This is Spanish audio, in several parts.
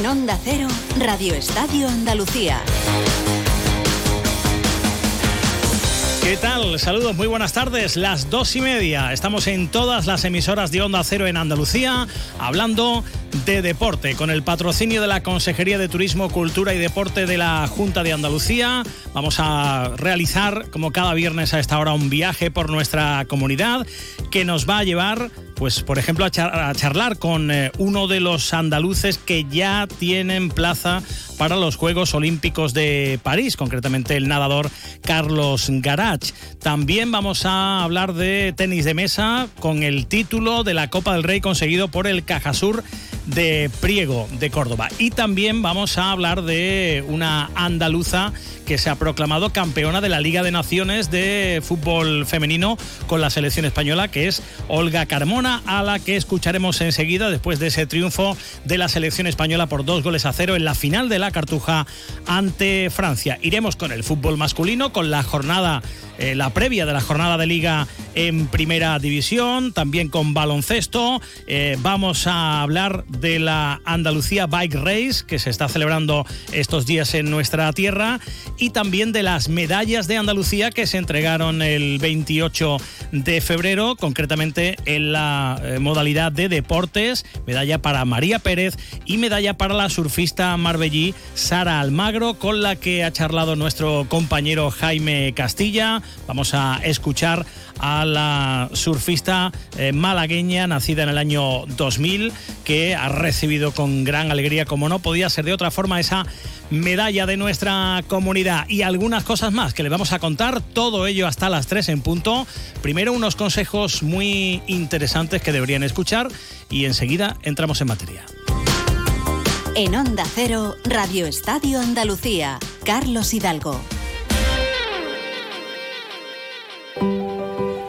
En Onda Cero, Radio Estadio Andalucía. ¿Qué tal? Saludos, muy buenas tardes. Las dos y media. Estamos en todas las emisoras de Onda Cero en Andalucía, hablando de deporte, con el patrocinio de la Consejería de Turismo, Cultura y Deporte de la Junta de Andalucía. Vamos a realizar, como cada viernes a esta hora, un viaje por nuestra comunidad que nos va a llevar pues por ejemplo a, charlar con eh, uno de los andaluces que ya tienen plaza para los Juegos Olímpicos de París, concretamente el nadador Carlos Garach. También vamos a hablar de tenis de mesa con el título de la Copa del Rey conseguido por el Cajasur de Priego de Córdoba. Y también vamos a hablar de una andaluza que se ha proclamado campeona de la Liga de Naciones de fútbol femenino con la selección española, que es Olga Carmona, a la que escucharemos enseguida después de ese triunfo de la selección española por dos goles a cero en la final de la Cartuja ante Francia. Iremos con el fútbol masculino, con la jornada eh, la previa de la jornada de liga en primera división, también con baloncesto. Eh, vamos a hablar de la Andalucía Bike Race que se está celebrando estos días en nuestra tierra y también de las medallas de Andalucía que se entregaron el 28 de febrero, concretamente en la eh, modalidad de deportes, medalla para María Pérez y medalla para la surfista marbellí Sara Almagro, con la que ha charlado nuestro compañero Jaime Castilla. Vamos a escuchar a la surfista eh, malagueña, nacida en el año 2000, que ha recibido con gran alegría, como no podía ser de otra forma, esa medalla de nuestra comunidad y algunas cosas más que le vamos a contar, todo ello hasta las 3 en punto. Primero unos consejos muy interesantes que deberían escuchar y enseguida entramos en materia. En Onda Cero, Radio Estadio Andalucía, Carlos Hidalgo.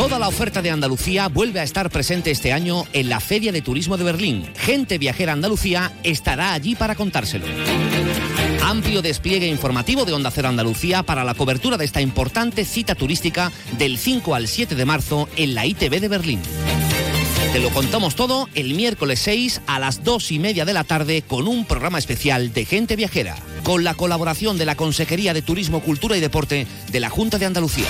Toda la oferta de Andalucía vuelve a estar presente este año en la Feria de Turismo de Berlín. Gente Viajera Andalucía estará allí para contárselo. Amplio despliegue informativo de Onda Cero Andalucía para la cobertura de esta importante cita turística del 5 al 7 de marzo en la ITV de Berlín. Te lo contamos todo el miércoles 6 a las 2 y media de la tarde con un programa especial de Gente Viajera, con la colaboración de la Consejería de Turismo, Cultura y Deporte de la Junta de Andalucía.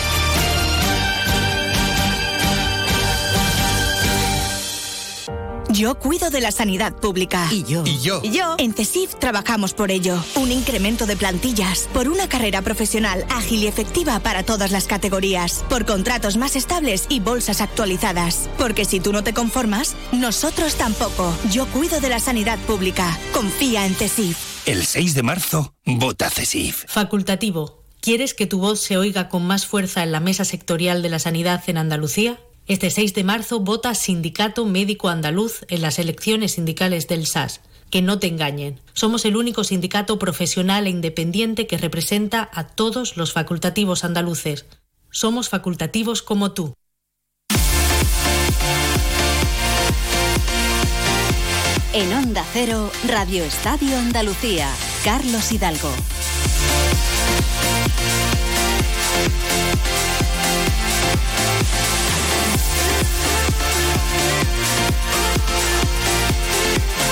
Yo cuido de la sanidad pública. Y yo. Y yo. Y yo. En CESIF trabajamos por ello. Un incremento de plantillas, por una carrera profesional ágil y efectiva para todas las categorías, por contratos más estables y bolsas actualizadas. Porque si tú no te conformas, nosotros tampoco. Yo cuido de la sanidad pública. Confía en CESIF. El 6 de marzo, vota CESIF. Facultativo. ¿Quieres que tu voz se oiga con más fuerza en la mesa sectorial de la sanidad en Andalucía? Este 6 de marzo vota Sindicato Médico Andaluz en las elecciones sindicales del SAS. Que no te engañen. Somos el único sindicato profesional e independiente que representa a todos los facultativos andaluces. Somos facultativos como tú. En Onda Cero, Radio Estadio Andalucía, Carlos Hidalgo.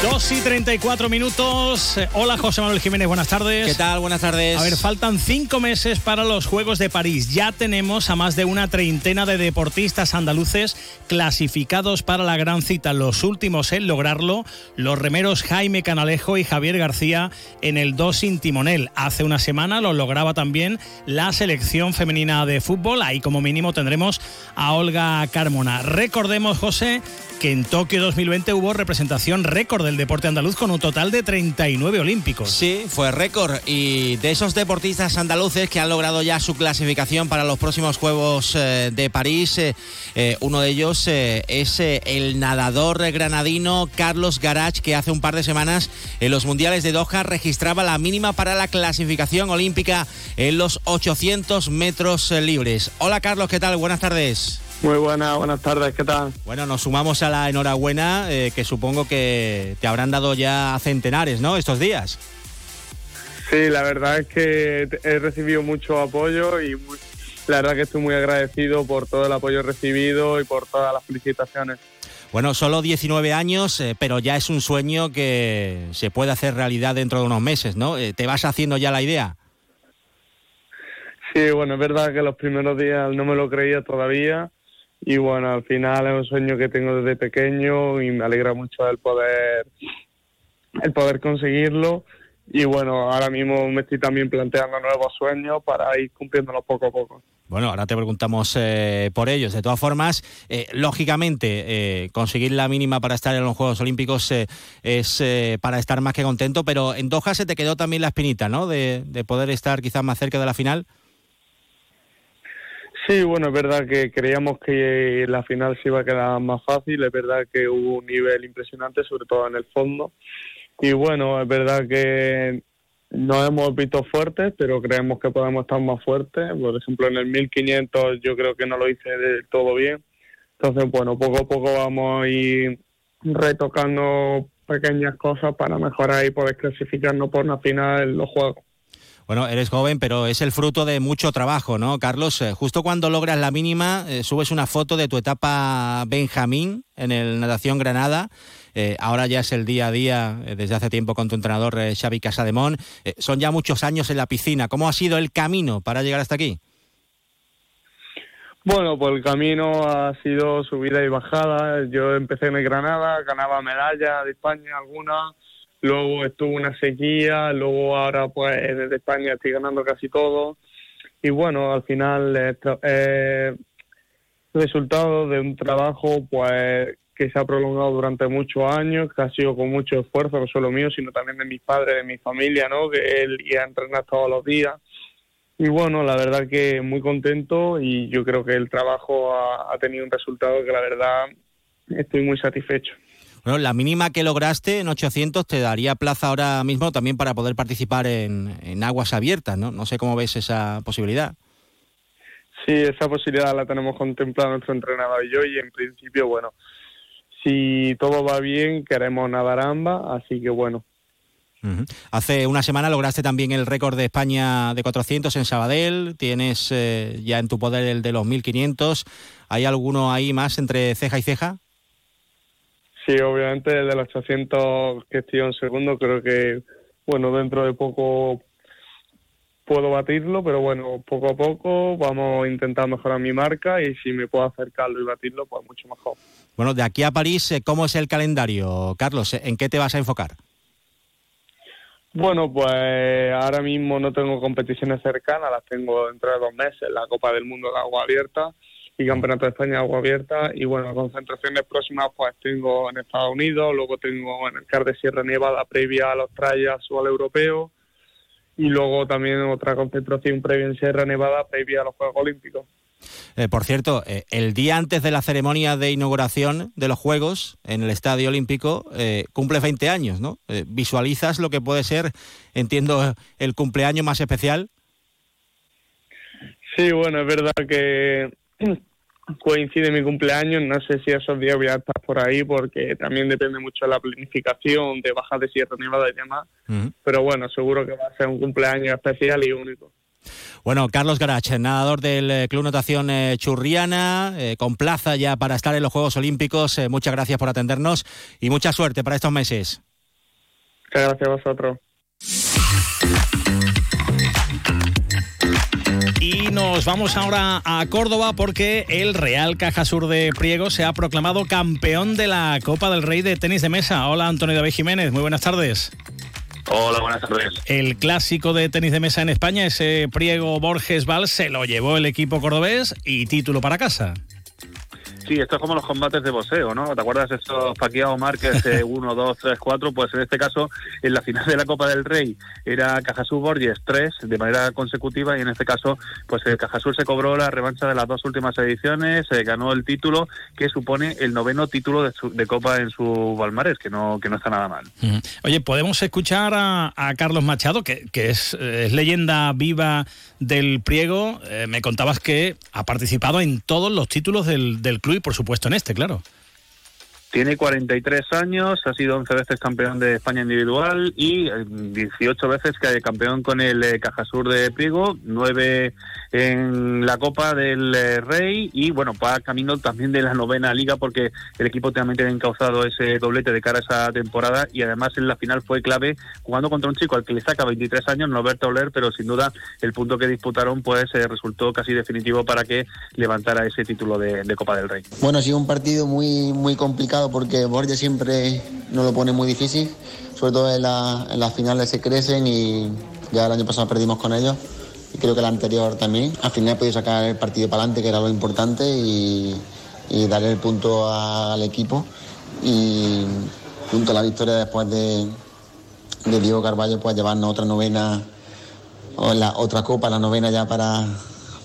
2 y 34 minutos. Hola José Manuel Jiménez, buenas tardes. ¿Qué tal? Buenas tardes. A ver, faltan cinco meses para los Juegos de París. Ya tenemos a más de una treintena de deportistas andaluces clasificados para la gran cita. Los últimos en lograrlo, los remeros Jaime Canalejo y Javier García en el 2 sin timonel. Hace una semana lo lograba también la selección femenina de fútbol. Ahí como mínimo tendremos a Olga Carmona. Recordemos, José, que en Tokio 2020 hubo representación récord del deporte andaluz con un total de 39 olímpicos. Sí, fue récord. Y de esos deportistas andaluces que han logrado ya su clasificación para los próximos Juegos eh, de París, eh, eh, uno de ellos es el nadador granadino Carlos Garach, que hace un par de semanas en los Mundiales de Doha registraba la mínima para la clasificación olímpica en los 800 metros libres. Hola Carlos, ¿qué tal? Buenas tardes. Muy buenas, buenas tardes, ¿qué tal? Bueno, nos sumamos a la enhorabuena eh, que supongo que te habrán dado ya centenares, ¿no? Estos días. Sí, la verdad es que he recibido mucho apoyo y la verdad que estoy muy agradecido por todo el apoyo recibido y por todas las felicitaciones. Bueno, solo 19 años, eh, pero ya es un sueño que se puede hacer realidad dentro de unos meses, ¿no? Eh, ¿Te vas haciendo ya la idea? Sí, bueno, es verdad que los primeros días no me lo creía todavía, y bueno, al final es un sueño que tengo desde pequeño y me alegra mucho el poder, el poder conseguirlo. Y bueno, ahora mismo me estoy también planteando nuevos sueños para ir cumpliéndolos poco a poco. Bueno, ahora te preguntamos eh, por ellos. De todas formas, eh, lógicamente, eh, conseguir la mínima para estar en los Juegos Olímpicos es para estar más que contento, pero en Doha se te quedó también la espinita, ¿no? De poder estar quizás más cerca de la final. Sí, bueno, es verdad que creíamos que la final se iba a quedar más fácil, es verdad que hubo un nivel impresionante, sobre todo en el fondo. Y bueno, es verdad que no hemos visto fuertes, pero creemos que podemos estar más fuertes. Por ejemplo, en el 1500 yo creo que no lo hice del todo bien. Entonces, bueno, poco a poco vamos a ir retocando pequeñas cosas para mejorar y poder clasificarnos por una final en los Juegos. Bueno, eres joven, pero es el fruto de mucho trabajo, ¿no, Carlos? Eh, justo cuando logras la mínima, eh, subes una foto de tu etapa Benjamín en el Natación Granada. Eh, ahora ya es el día a día, desde hace tiempo, con tu entrenador Xavi Casademón. son ya muchos años en la piscina. ¿Cómo ha sido el camino para llegar hasta aquí? Bueno, pues el camino ha sido subida y bajada. Yo empecé en el Granada, ganaba medallas de España algunas luego estuvo una sequía, luego ahora pues desde España estoy ganando casi todo y bueno, al final es resultado de un trabajo pues que se ha prolongado durante muchos años, que ha sido con mucho esfuerzo, no solo mío, sino también de mis padres, de mi familia, ¿no? Que él iba a entrenar todos los días. Y bueno, la verdad que muy contento y yo creo que el trabajo ha tenido un resultado que la verdad estoy muy satisfecho. Bueno, la mínima que lograste en 800 te daría plaza ahora mismo también para poder participar en, aguas abiertas, ¿no? No sé cómo ves esa posibilidad. Sí, esa posibilidad la tenemos contemplada nuestro entrenador y yo y en principio, bueno, si todo va bien queremos nadar ambas, así que bueno. Hace una semana lograste también el récord de España de 400 en Sabadell, tienes eh, ya en tu poder el de los 1500, ¿hay alguno ahí más entre ceja y ceja? Sí, obviamente de los 800 que estoy en segundo, creo que, bueno, dentro de poco puedo batirlo, pero bueno, poco a poco vamos a intentar mejorar mi marca y si me puedo acercarlo y batirlo, pues mucho mejor. Bueno, de aquí a París, eh, ¿cómo es el calendario, Carlos? ¿En qué te vas a enfocar? Bueno, pues ahora mismo no tengo competiciones cercanas, las tengo dentro de dos meses, la Copa del Mundo de Agua Abierta y Campeonato de España agua abierta y bueno, concentraciones próximas pues tengo en Estados Unidos, luego tengo en el CAR de Sierra Nevada previa a los trayas o al europeo y luego también otra concentración previa en Sierra Nevada previa a los Juegos Olímpicos. Eh, por cierto, eh, el día antes de la ceremonia de inauguración de los Juegos en el Estadio Olímpico eh, cumple 20 años, ¿no? ¿Visualizas lo que puede ser, entiendo, el cumpleaños más especial? Sí, bueno, es verdad que coincide mi cumpleaños, no sé si esos días voy a estar por ahí porque también depende mucho de la planificación, de bajas de Sierra Nevada y demás, pero bueno, seguro que va a ser un cumpleaños especial y único. Bueno, Carlos Garach, nadador del eh, Club Natación eh, Churriana, eh, con plaza ya para estar en los Juegos Olímpicos, muchas gracias por atendernos y mucha suerte para estos meses. Muchas gracias a vosotros. Nos vamos ahora a Córdoba porque el Real Cajasur de Priego se ha proclamado campeón de la Copa del Rey de Tenis de Mesa. Hola Antonio David Jiménez, muy buenas tardes. Hola, buenas tardes. El clásico de tenis de mesa en España, ese Priego Borges Val, se lo llevó el equipo cordobés y título para casa. Sí, esto es como los combates de boxeo, ¿no? ¿Te acuerdas de esos Pacquiao Márquez 1, 2, 3, 4? Pues en este caso, en la final de la Copa del Rey era Cajasur Borges 3 de manera consecutiva y en este caso, pues el Cajasur se cobró la revancha de las dos últimas ediciones, eh, ganó el título que supone el noveno título de, Copa en su Balmares, que no, que no está nada mal. Oye, podemos escuchar a, Carlos Machado, que, es, leyenda viva del Priego. Eh, me contabas que ha participado en todos los títulos del, del club por supuesto en este, claro. Tiene 43 años, ha sido 11 veces campeón de España individual y 18 eh, veces campeón con el eh, Cajasur de Priego, 9 en la Copa del eh, Rey y bueno, va camino también de la novena liga porque el equipo también tiene encauzado ese doblete de cara a esa temporada y además en la final fue clave jugando contra un chico al que le saca 23 años, Norberto Oler, pero sin duda el punto que disputaron pues resultó casi definitivo para que levantara ese título de, de Copa del Rey. Bueno, ha sido un partido muy, muy complicado porque Borges siempre nos lo pone muy difícil, sobre todo en, las finales se crecen y ya el año pasado perdimos con ellos y creo que el anterior también. Al final he podido sacar el partido para adelante, que era lo importante, y, darle el punto al equipo. Y junto a la victoria después de, Diego Carballo, pues llevarnos otra novena, o la otra copa, la novena ya para,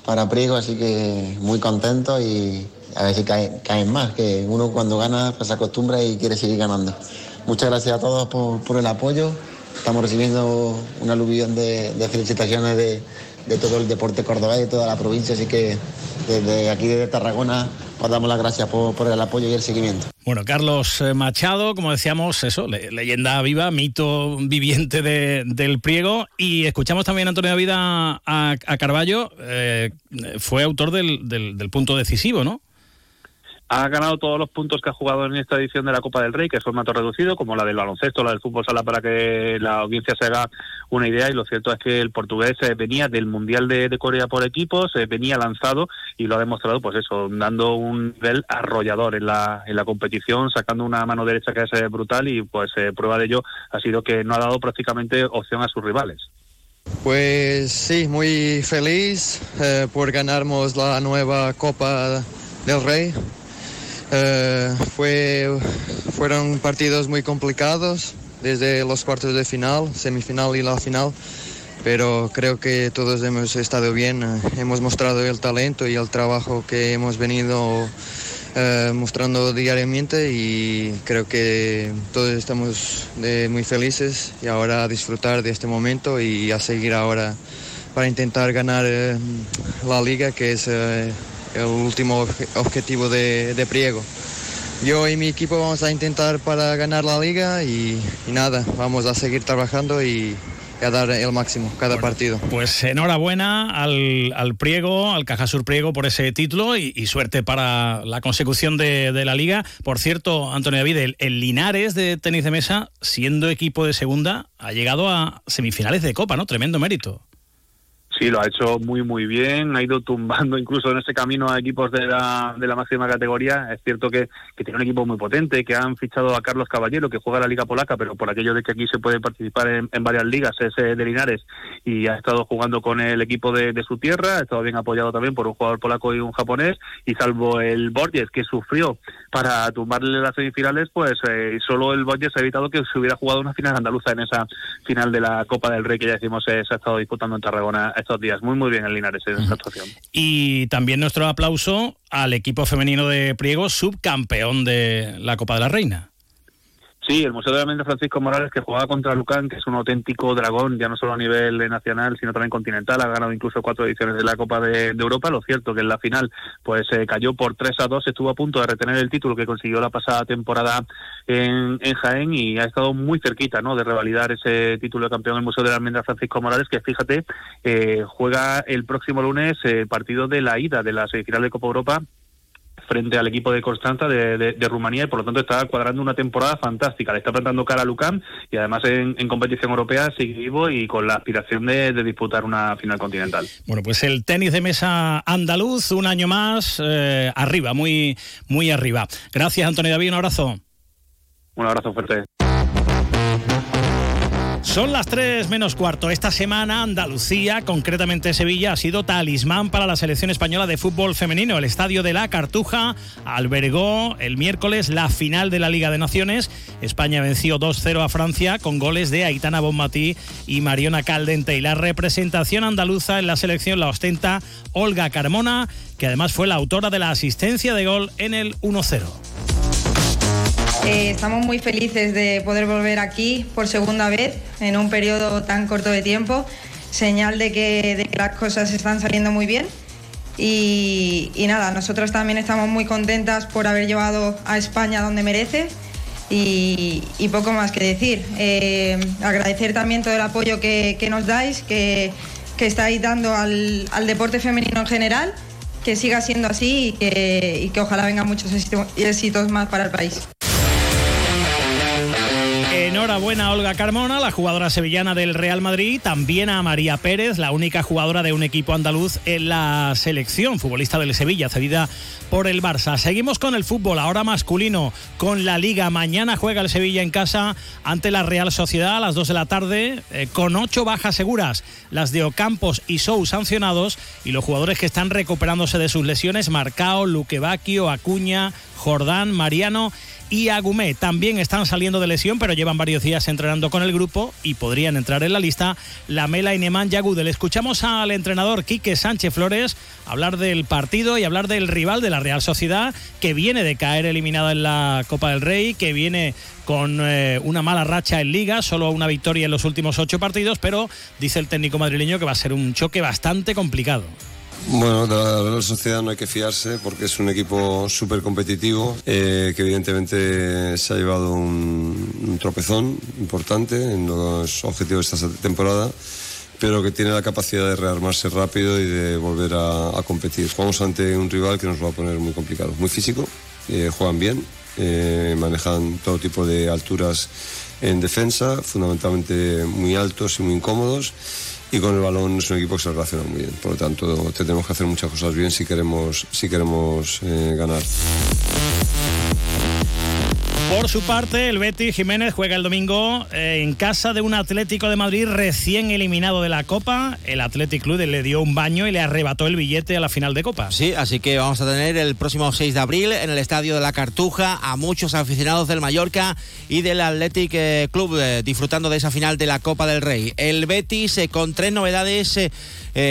para Priego, así que muy contento y a ver si caen, más, que uno cuando gana pues, se acostumbra y quiere seguir ganando. Muchas gracias a todos por, el apoyo. Estamos recibiendo una aluvión de, felicitaciones de, todo el deporte cordobés y de toda la provincia, así que desde aquí, desde Tarragona, os damos las gracias por, el apoyo y el seguimiento. Bueno, Carlos eh, Machado, como decíamos, eso, leyenda viva, mito viviente del Priego. Y escuchamos también a Antonio Vida a, Carballo, eh, fue autor del punto decisivo, ¿no? Ha ganado todos los puntos que ha jugado en esta edición de la Copa del Rey, que es formato reducido, como la del baloncesto, la del fútbol sala, para que la audiencia se haga una idea. Y lo cierto es que el portugués eh, venía del Mundial de, Corea por equipos, eh, venía lanzado y lo ha demostrado, pues eso, dando un nivel arrollador en la, en la competición, sacando una mano derecha que es eh, brutal y pues prueba de ello ha sido que no ha dado prácticamente opción a sus rivales. Pues sí, muy feliz por ganarnos la nueva Copa del Rey. Eh, fue, fueron partidos muy complicados desde los cuartos de final, semifinal y la final, pero creo que todos hemos estado bien, eh, hemos mostrado el talento y el trabajo que hemos venido eh, mostrando diariamente y creo que todos estamos muy felices y ahora a disfrutar de este momento y a seguir ahora para intentar ganar la liga que es el último objetivo de, Priego. Yo y mi equipo vamos a intentar para ganar la liga y, nada, vamos a seguir trabajando y, a dar el máximo cada partido. Pues enhorabuena al, al, Priego, al Cajasur Priego por ese título y, suerte para la consecución de, la liga. Por cierto, Antonio David, el, el, Linares de tenis de mesa, siendo equipo de segunda, ha llegado a semifinales de Copa, ¿no? Tremendo mérito. Sí, lo ha hecho muy, muy bien. Ha ido tumbando incluso en ese camino a equipos de la, de la máxima categoría. Es cierto que, que, tiene un equipo muy potente, que han fichado a Carlos Caballero, que juega la Liga Polaca, pero por aquello de que aquí se puede participar en, varias ligas, es de Linares, y ha estado jugando con el equipo de, su tierra. Ha estado bien apoyado también por un jugador polaco y un japonés. Y salvo el Borges, que sufrió para tumbarle las semifinales, pues eh, solo el Borges ha evitado que se hubiera jugado una final andaluza en esa final de la Copa del Rey que ya decimos eh, se ha estado disputando en Tarragona días. Muy, muy bien el Linares en esta actuación. Y también nuestro aplauso al equipo femenino de Priego, subcampeón de la Copa de la Reina. Sí, el Museo de la Mente Francisco Morales que jugaba contra Lucán, que es un auténtico dragón, ya no solo a nivel nacional, sino también continental, ha ganado incluso cuatro ediciones de la Copa de, Europa. Lo cierto que en la final pues se cayó por 3 a 2, estuvo a punto de retener el título que consiguió la pasada temporada en, Jaén y ha estado muy cerquita ¿no? de revalidar ese título de campeón el Museo de la Almendra Francisco Morales, que fíjate, eh, juega el próximo lunes eh, partido de la ida de la semifinal de Copa Europa frente al equipo de Constanza de, Rumanía y por lo tanto está cuadrando una temporada fantástica. Le está plantando cara a Lucán y además en, competición europea sigue vivo y con la aspiración de, disputar una final continental. Bueno, pues el tenis de mesa andaluz, un año más, eh, arriba, muy, muy arriba. Gracias, Antonio David, un abrazo. Un abrazo fuerte. Son las 3 menos cuarto. Esta semana Andalucía, concretamente Sevilla, ha sido talismán para la selección española de fútbol femenino. El estadio de la Cartuja albergó el miércoles la final de la Liga de Naciones. España venció 2-0 a Francia con goles de Aitana Bonmatí y Mariona Caldente. Y la representación andaluza en la selección la ostenta Olga Carmona, que además fue la autora de la asistencia de gol en el 1-0. Eh, estamos muy felices de poder volver aquí por segunda vez en un periodo tan corto de tiempo, señal de que, las cosas están saliendo muy bien. Y, nada, nosotros también estamos muy contentas por haber llevado a España donde merece y, poco más que decir. Eh, agradecer también todo el apoyo que, nos dais, que, estáis dando al, deporte femenino en general, que siga siendo así y que, y que ojalá vengan muchos éxitos más para el país. Enhorabuena a Olga Carmona, la jugadora sevillana del Real Madrid, también a María Pérez, la única jugadora de un equipo andaluz en la selección, futbolista del Sevilla, cedida por el Barça. Seguimos con el fútbol, ahora masculino, con la Liga. Mañana juega el Sevilla en casa ante la Real Sociedad a las 2 de la tarde, eh, con ocho bajas seguras, las de Ocampos y Sou sancionados, y los jugadores que están recuperándose de sus lesiones, Marcao, Luquevaquio, Acuña, Jordán, Mariano y Agumé también están saliendo de lesión, pero llevan varios días entrenando con el grupo y podrían entrar en la lista Lamela y Neman Yagudel. Escuchamos al entrenador Quique Sánchez Flores hablar del partido y hablar del rival de la Real Sociedad, que viene de caer eliminada en la Copa del Rey, que viene con eh, una mala racha en liga, solo una victoria en los últimos ocho partidos, pero dice el técnico madrileño que va a ser un choque bastante complicado. Bueno, de la Sociedad no hay que fiarse porque es un equipo súper competitivo eh, que evidentemente se ha llevado un, tropezón importante en los objetivos de esta temporada pero que tiene la capacidad de rearmarse rápido y de volver a, competir. Jugamos ante un rival que nos va a poner muy complicado, muy físico, eh, juegan bien, eh, manejan todo tipo de alturas en defensa, fundamentalmente muy altos y muy incómodos y con el balón es un equipo que se relaciona muy bien. Por lo tanto, tenemos que hacer muchas cosas bien si queremos, si queremos eh, ganar. Por su parte, el Betis Jiménez juega el domingo eh, en casa de un Atlético de Madrid recién eliminado de la Copa. El Athletic Club le dio un baño y le arrebató el billete a la final de Copa. Sí, así que vamos a tener el próximo 6 de abril en el Estadio de la Cartuja a muchos aficionados del Mallorca y del Athletic eh, Club eh, disfrutando de esa final de la Copa del Rey. El Betis con tres novedades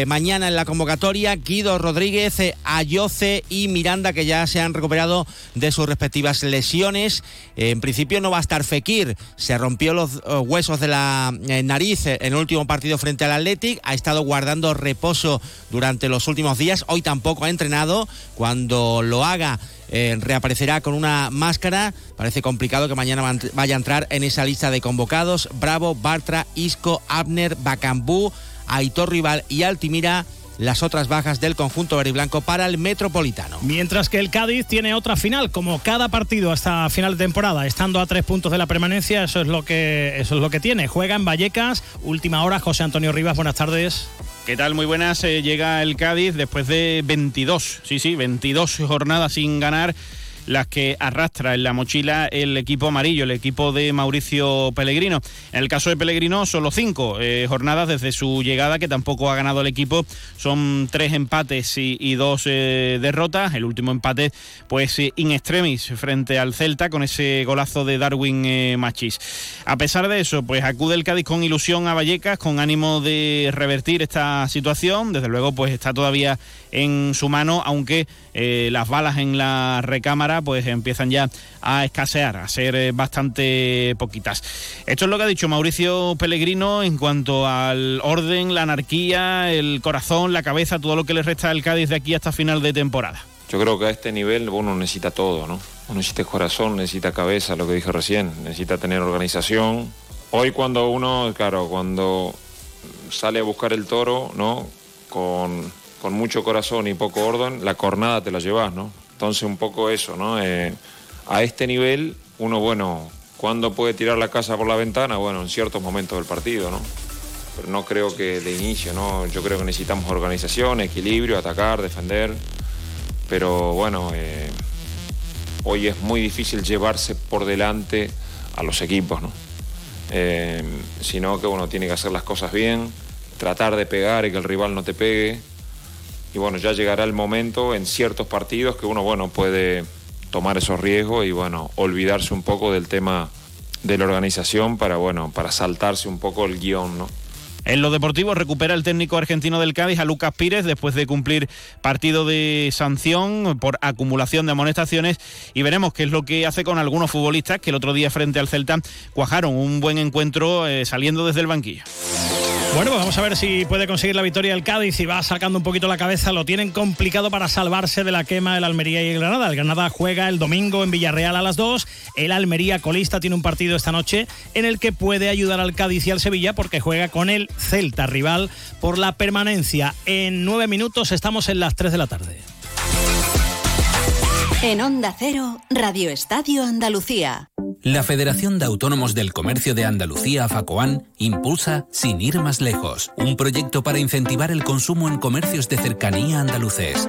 mañana en la convocatoria, Guido Rodríguez, Ayoce y Miranda que ya se han recuperado de sus respectivas lesiones. En principio no va a estar Fekir, se rompió los eh, huesos de la eh, nariz en el último partido frente al Athletic, ha estado guardando reposo durante los últimos días, hoy tampoco ha entrenado, cuando lo haga eh, reaparecerá con una máscara. Parece complicado que mañana vaya a entrar en esa lista de convocados. Bravo, Bartra, Isco, Abner, Bacambú, Aitor Rival y Altimira las otras bajas del conjunto verde y blanco para el Metropolitano. Mientras que el Cádiz tiene otra final, como cada partido hasta final de temporada, estando a tres puntos de la permanencia, eso es lo que, eso es lo que tiene. Juega en Vallecas, última hora, José Antonio Rivas, buenas tardes. ¿Qué tal? Muy buenas. Eh, llega el Cádiz después de 22, sí, sí, 22 jornadas sin ganar las que arrastra en la mochila el equipo amarillo, el equipo de Mauricio Pellegrino. En el caso de Pellegrino, solo cinco eh, jornadas desde su llegada, que tampoco ha ganado el equipo. Son tres empates y, dos eh, derrotas. El último empate, pues eh, in extremis frente al Celta con ese golazo de Darwin Machis. A pesar de eso, pues acude el Cádiz con ilusión a Vallecas, con ánimo de revertir esta situación. Desde luego, pues está todavía en su mano, aunque las balas en la recámara pues empiezan ya a escasear, a ser eh, bastante poquitas. Esto es lo que ha dicho Mauricio Pellegrino en cuanto al orden, la anarquía, el corazón, la cabeza, todo lo que le resta al Cádiz de aquí hasta final de temporada. Yo creo que a este nivel uno necesita todo, ¿no? Uno necesita corazón, necesita cabeza, lo que dije recién, necesita tener organización. Hoy cuando uno, claro, cuando sale a buscar el toro, ¿no? Con, con mucho corazón y poco orden, la cornada te la llevas, ¿no? Entonces un poco eso, ¿no? Eh, a este nivel, uno, bueno, ¿cuándo puede tirar la casa por la ventana? Bueno, en ciertos momentos del partido, ¿no? Pero no creo que de inicio, ¿no? Yo creo que necesitamos organización, equilibrio, atacar, defender. Pero bueno, eh, hoy es muy difícil llevarse por delante a los equipos, ¿no? eh, sino que uno tiene que hacer las cosas bien, tratar de pegar y que el rival no te pegue. Y bueno, ya llegará el momento en ciertos partidos que uno, bueno, puede tomar esos riesgos y bueno, olvidarse un poco del tema de la organización para bueno, para saltarse un poco el guion, ¿no? En lo deportivo recupera el técnico argentino del Cádiz a Lucas Pírez después de cumplir partido de sanción por acumulación de amonestaciones y veremos qué es lo que hace con algunos futbolistas que el otro día frente al Celta cuajaron un buen encuentro eh, saliendo desde el banquillo. Bueno, pues vamos a ver si puede conseguir la victoria el Cádiz y va sacando un poquito la cabeza. Lo tienen complicado para salvarse de la quema del Almería y el Granada. El Granada juega el domingo en Villarreal a las 2. El Almería colista tiene un partido esta noche en el que puede ayudar al Cádiz y al Sevilla porque juega con el Celta, rival por la permanencia. En nueve minutos estamos en las 3 de la tarde. En Onda Cero, Radio Estadio Andalucía. La Federación de Autónomos del Comercio de Andalucía, FACOAN, impulsa Sin ir más lejos, un proyecto para incentivar el consumo en comercios de cercanía andaluces.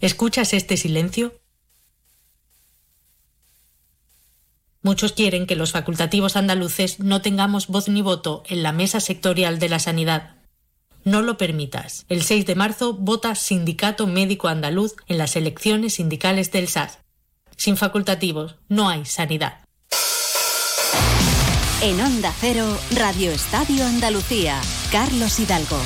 ¿Escuchas este silencio? Muchos quieren que los facultativos andaluces no tengamos voz ni voto en la mesa sectorial de la sanidad. No lo permitas. El 6 de marzo vota Sindicato Médico Andaluz en las elecciones sindicales del SAS. Sin facultativos no hay sanidad. En Onda Cero, Radio Estadio Andalucía. Carlos Hidalgo.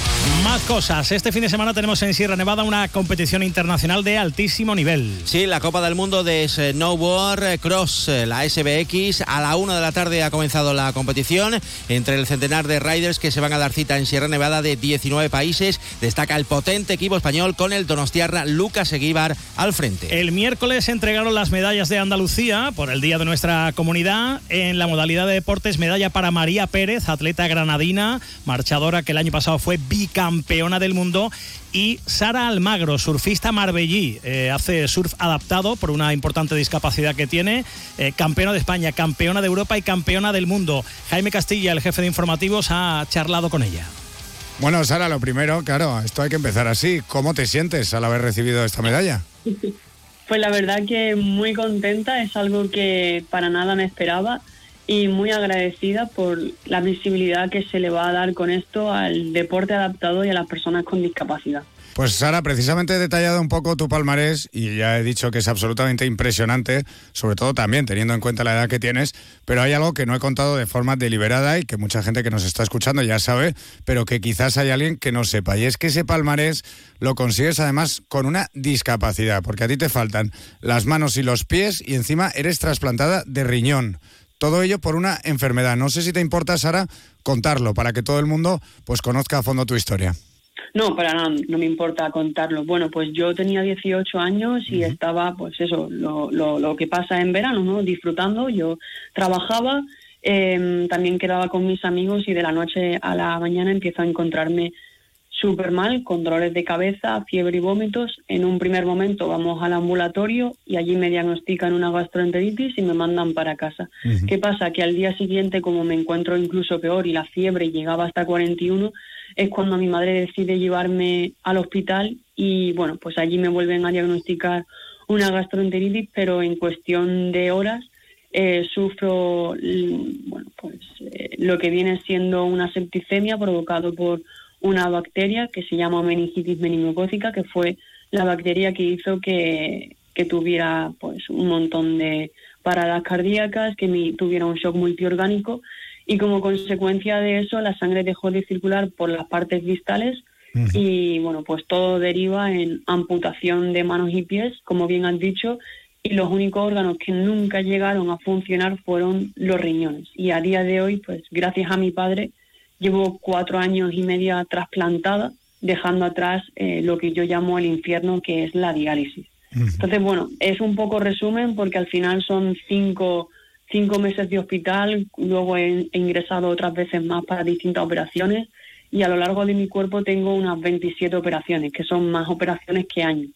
Más cosas. Este fin de semana tenemos en Sierra Nevada una competición internacional de altísimo nivel. Sí, la Copa del Mundo de Snowboard eh, Cross, eh, la SBX. A la una de la tarde ha comenzado la competición entre el centenar de riders que se van a dar cita en Sierra Nevada de 19 países. Destaca el potente equipo español con el donostiarra Lucas Eguíbar al frente. El miércoles se entregaron las medallas de Andalucía por el Día de nuestra comunidad. En la modalidad de deportes, medalla para María Pérez, atleta granadina, marchadora que el año pasado fue bicampeona del mundo, y Sara Almagro, surfista marbellí, eh, hace surf adaptado por una importante discapacidad que tiene, eh, campeona de España, campeona de Europa y campeona del mundo. Jaime Castilla, el jefe de informativos, ha charlado con ella. Bueno, Sara, lo primero, claro, esto hay que empezar así. ¿Cómo te sientes al haber recibido esta medalla? Pues la verdad que muy contenta, es algo que para nada me esperaba y muy agradecida por la visibilidad que se le va a dar con esto al deporte adaptado y a las personas con discapacidad. Pues Sara, precisamente he detallado un poco tu palmarés y ya he dicho que es absolutamente impresionante, sobre todo también teniendo en cuenta la edad que tienes, pero hay algo que no he contado de forma deliberada y que mucha gente que nos está escuchando ya sabe, pero que quizás hay alguien que no sepa, y es que ese palmarés lo consigues además con una discapacidad, porque a ti te faltan las manos y los pies y encima eres trasplantada de riñón. Todo ello por una enfermedad. No sé si te importa, Sara, contarlo para que todo el mundo pues conozca a fondo tu historia. No, para nada, no me importa contarlo. Bueno, pues yo tenía 18 años y estaba, pues eso, lo, lo, que pasa en verano, ¿no? Disfrutando. Yo trabajaba, em, también quedaba con mis amigos y de la noche a la mañana empiezo a encontrarme súper mal, con dolores de cabeza, fiebre y vómitos. En un primer momento vamos al ambulatorio y allí me diagnostican una gastroenteritis y me mandan para casa. ¿Qué pasa? Que al día siguiente, como me encuentro incluso peor y la fiebre llegaba hasta 41, es cuando mi madre decide llevarme al hospital y bueno, pues allí me vuelven a diagnosticar una gastroenteritis, pero en cuestión de horas eh, sufro bueno, pues, eh, lo que viene siendo una septicemia provocado por una bacteria que se llama meningitis meningocócica, que fue la bacteria que hizo que, que tuviera pues un montón de paradas cardíacas, que mi, tuviera un shock multiorgánico y como consecuencia de eso la sangre dejó de circular por las partes distales y bueno, pues todo deriva en amputación de manos y pies, como bien has dicho, y los únicos órganos que nunca llegaron a funcionar fueron los riñones. Y a día de hoy, pues gracias a mi padre, llevo cuatro años y media trasplantada, dejando atrás eh, lo que yo llamo el infierno, que es la diálisis. Entonces, bueno, es un poco resumen porque al final son cinco, cinco meses de hospital, luego he, ingresado otras veces más para distintas operaciones y a lo largo de mi cuerpo tengo unas 27 operaciones, que son más operaciones que años.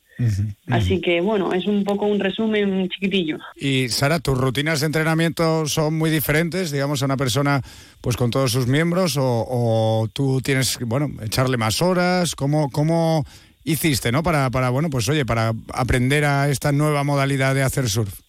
Así que bueno, es un poco un resumen chiquitillo. Y Sara, ¿tus rutinas de entrenamiento son muy diferentes, digamos, a una persona pues con todos sus miembros? ¿O, tú tienes, bueno, echarle más horas? ¿Cómo, cómo hiciste, no? Para, para, bueno, pues oye, para aprender a esta nueva modalidad de hacer surf.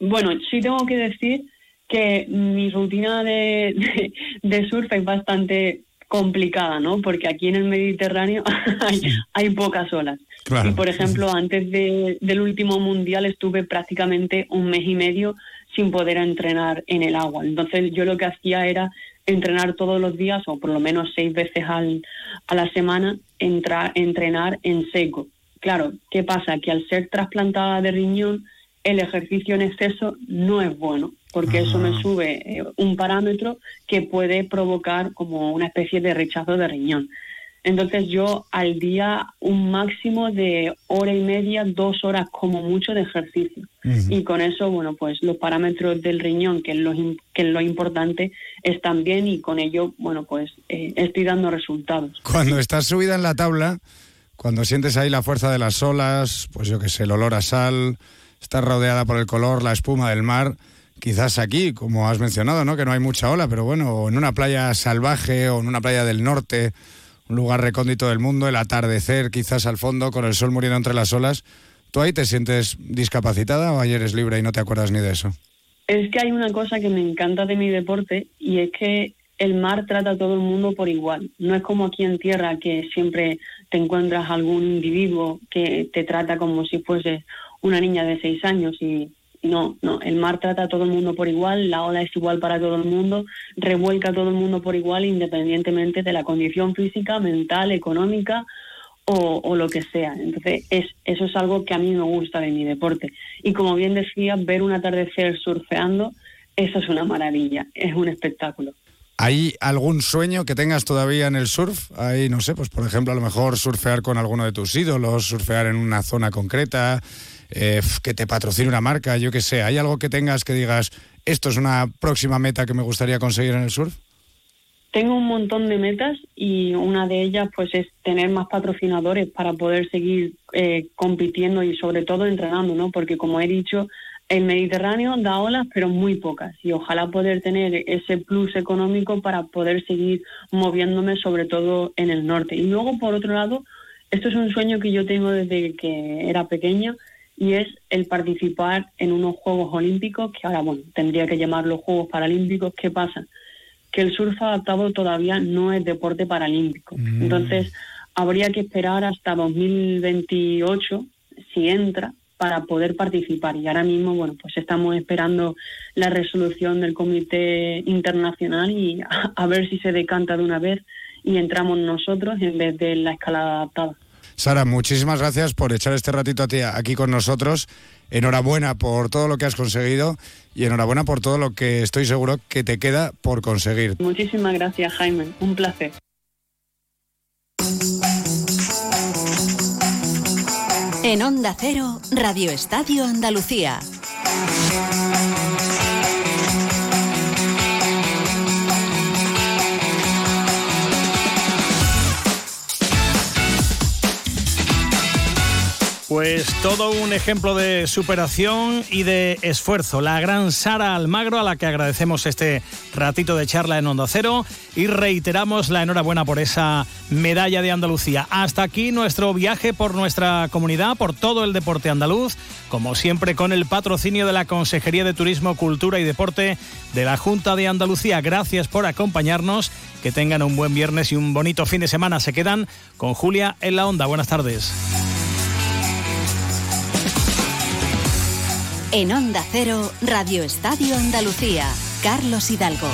Bueno, sí tengo que decir que mi rutina de, de surf es bastante complicada, ¿no? Porque aquí en el Mediterráneo hay, pocas olas. Y por ejemplo, antes del último mundial estuve prácticamente un mes y medio sin poder entrenar en el agua. Entonces yo lo que hacía era entrenar todos los días o por lo menos seis veces al, a la semana, entrar, entrenar en seco. Claro, ¿qué pasa? Que al ser trasplantada de riñón, el ejercicio en exceso no es bueno porque eso me sube eh, un parámetro que puede provocar como una especie de rechazo de riñón. Entonces yo al día un máximo de hora y media, dos horas como mucho de ejercicio. Y con eso, bueno, pues los parámetros del riñón, que es lo, que es lo importante, están bien y con ello, bueno, pues eh, estoy dando resultados. Cuando estás subida en la tabla, cuando sientes ahí la fuerza de las olas, pues yo qué sé, el olor a sal, estás rodeada por el color, la espuma del mar quizás aquí, como has mencionado, ¿no? que no hay mucha ola, pero bueno, en una playa salvaje o en una playa del norte, un lugar recóndito del mundo, el atardecer quizás al fondo con el sol muriendo entre las olas, ¿tú ahí te sientes discapacitada o ayer eres libre y no te acuerdas ni de eso? Es que hay una cosa que me encanta de mi deporte y es que el mar trata a todo el mundo por igual. No es como aquí en tierra que siempre te encuentras algún individuo que te trata como si fuese una niña de seis años y no, no, el mar trata a todo el mundo por igual, la ola es igual para todo el mundo, revuelca a todo el mundo por igual independientemente de la condición física, mental, económica o, lo que sea. Entonces, es, eso es algo que a mí me gusta de mi deporte. Y como bien decía, ver un atardecer surfeando, eso es una maravilla, es un espectáculo. ¿Hay algún sueño que tengas todavía en el surf? Hay, no sé, pues por ejemplo, a lo mejor surfear con alguno de tus ídolos, surfear en una zona concreta, eh, que te patrocine una marca, yo qué sé. ¿Hay algo que tengas que digas, esto es una próxima meta que me gustaría conseguir en el surf? Tengo un montón de metas y una de ellas pues es tener más patrocinadores para poder seguir eh, compitiendo y sobre todo entrenando, ¿no? Porque como he dicho, el Mediterráneo da olas, pero muy pocas. Y ojalá poder tener ese plus económico para poder seguir moviéndome, sobre todo en el norte. Y luego, por otro lado, esto es un sueño que yo tengo desde que era pequeña y es el participar en unos Juegos Olímpicos, que ahora, bueno, tendría que llamarlos Juegos Paralímpicos. ¿Qué pasa? Que el surf adaptado todavía no es deporte paralímpico. Mm. Entonces, habría que esperar hasta 2028, si entra, para poder participar. Y ahora mismo, bueno, pues estamos esperando la resolución del Comité Internacional y a ver si se decanta de una vez y entramos nosotros en vez de la escalada adaptada. Sara, muchísimas gracias por echar este ratito aquí con nosotros. Enhorabuena por todo lo que has conseguido y enhorabuena por todo lo que estoy seguro que te queda por conseguir. Muchísimas gracias, Jaime. Un placer. En Onda Cero, Radio Estadio Andalucía. Pues todo un ejemplo de superación y de esfuerzo. La gran Sara Almagro, a la que agradecemos este ratito de charla en Onda Cero y reiteramos la enhorabuena por esa medalla de Andalucía. Hasta aquí nuestro viaje por nuestra comunidad, por todo el deporte andaluz, como siempre con el patrocinio de la Consejería de Turismo, Cultura y Deporte de la Junta de Andalucía. Gracias por acompañarnos. Que tengan un buen viernes y un bonito fin de semana. Se quedan con Julia en la Onda. Buenas tardes. En Onda Cero, Radio Estadio Andalucía, Carlos Hidalgo.